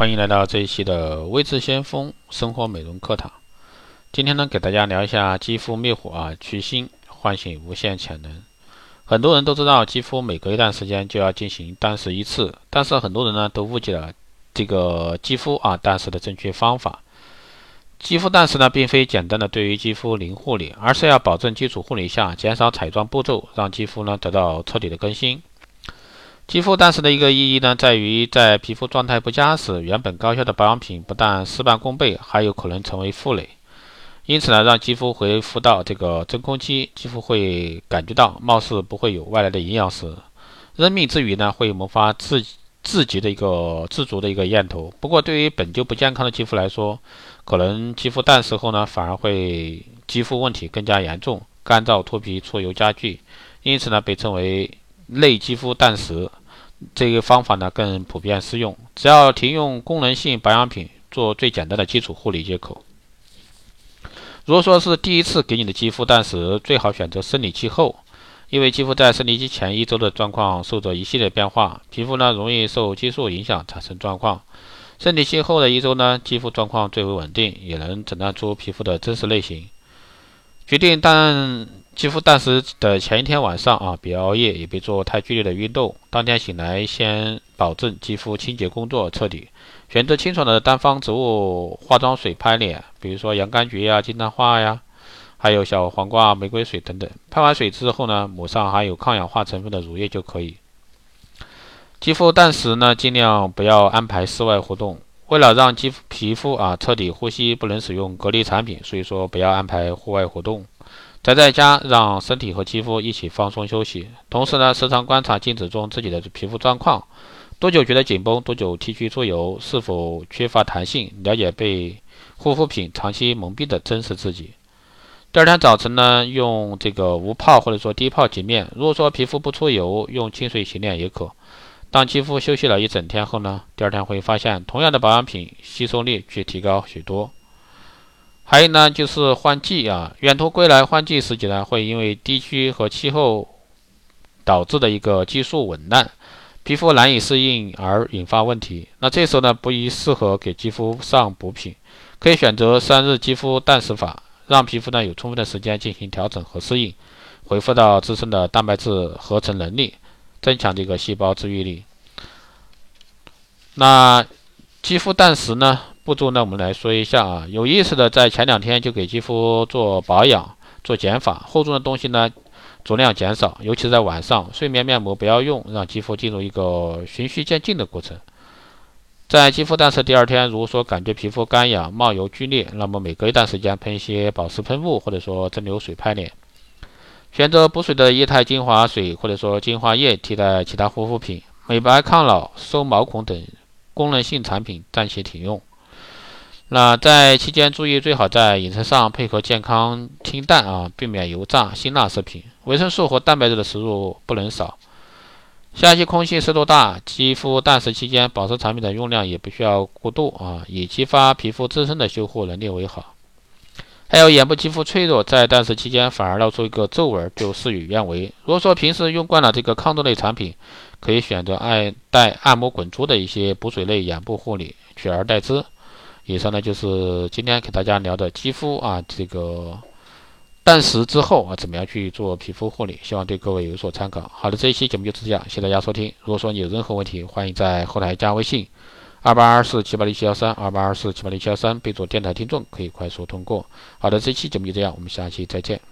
欢迎来到这一期的微智先锋生活美容课堂。今天呢，给大家聊一下肌肤灭火啊，去腥，唤醒无限潜能。很多人都知道，肌肤每隔一段时间就要进行断食一次，但是很多人呢都误解了这个肌肤啊断食的正确方法。肌肤断食呢，并非简单的对于肌肤零护理，而是要保证基础护理下减少彩妆步骤，让肌肤呢得到彻底的更新。肌肤断食的一个意义呢，在于在皮肤状态不佳时，原本高效的保养品不但事半功倍，还有可能成为负累。因此呢，让肌肤恢复到这个真空期，肌肤会感觉到貌似不会有外来的营养时，认命之余呢，会萌发自自己的一个自足的一个念头。不过，对于本就不健康的肌肤来说，可能肌肤淡食后呢，反而会肌肤问题更加严重，干燥、脱皮、出油加剧。因此呢，被称为类肌肤淡食。这个方法呢更普遍适用，只要停用功能性保养品，做最简单的基础护理即可。如果说是第一次给你的肌肤断食，最好选择生理期后，因为肌肤在生理期前一周的状况受着一系列变化，皮肤呢容易受激素影响产生状况。生理期后的一周呢，肌肤状况最为稳定，也能诊断出皮肤的真实类型。决定但。肌肤淡时的前一天晚上啊，别熬夜，也别做太剧烈的运动。当天醒来，先保证肌肤清洁工作彻底，选择清爽的单方植物化妆水拍脸，比如说洋甘菊呀、金盏花呀，还有小黄瓜、玫瑰水等等。拍完水之后呢，抹上含有抗氧化成分的乳液就可以。肌肤淡时呢，尽量不要安排室外活动，为了让肌肤皮肤啊彻底呼吸，不能使用隔离产品，所以说不要安排户外活动。宅在家，让身体和肌肤一起放松休息。同时呢，时常观察镜子中自己的皮肤状况，多久觉得紧绷，多久 T 区出油，是否缺乏弹性，了解被护肤品长期蒙蔽的真实自己。第二天早晨呢，用这个无泡或者说低泡洁面。如果说皮肤不出油，用清水洗脸也可。当肌肤休息了一整天后呢，第二天会发现同样的保养品吸收力却提高许多。还有呢，就是换季啊，远途归来换季时节呢，会因为地区和气候导致的一个激素紊乱，皮肤难以适应而引发问题。那这时候呢，不宜适合给肌肤上补品，可以选择三日肌肤淡食法，让皮肤呢有充分的时间进行调整和适应，恢复到自身的蛋白质合成能力，增强这个细胞治愈力。那肌肤淡食呢？步骤呢，我们来说一下啊。有意识的在前两天就给肌肤做保养、做减法，厚重的东西呢足量减少，尤其是在晚上，睡眠面膜不要用，让肌肤进入一个循序渐进的过程。在肌肤淡色第二天，如果说感觉皮肤干痒、冒油、剧烈，那么每隔一段时间喷一些保湿喷雾，或者说蒸馏水拍脸。选择补水的液态精华水或者说精华液替代其他护肤品，美白、抗老、收毛孔等功能性产品暂且停用。那在期间注意，最好在饮食上配合健康清淡啊，避免油炸辛辣食品。维生素和蛋白质的摄入不能少。夏季空气湿度大，肌肤断食期间，保湿产品的用量也不需要过度啊，以激发皮肤自身的修护能力为好。还有眼部肌肤脆弱，在断食期间反而露出一个皱纹，就事与愿违。如果说平时用惯了这个抗皱类产品，可以选择按带按摩滚珠的一些补水类眼部护理，取而代之。以上呢就是今天给大家聊的肌肤啊，这个断食之后啊，怎么样去做皮肤护理？希望对各位有所参考。好的，这一期节目就是这样，谢谢大家收听。如果说你有任何问题，欢迎在后台加微信二八二四七八零七幺三二八二四七八零七幺三，备注电台听众，可以快速通过。好的，这期节目就这样，我们下期再见。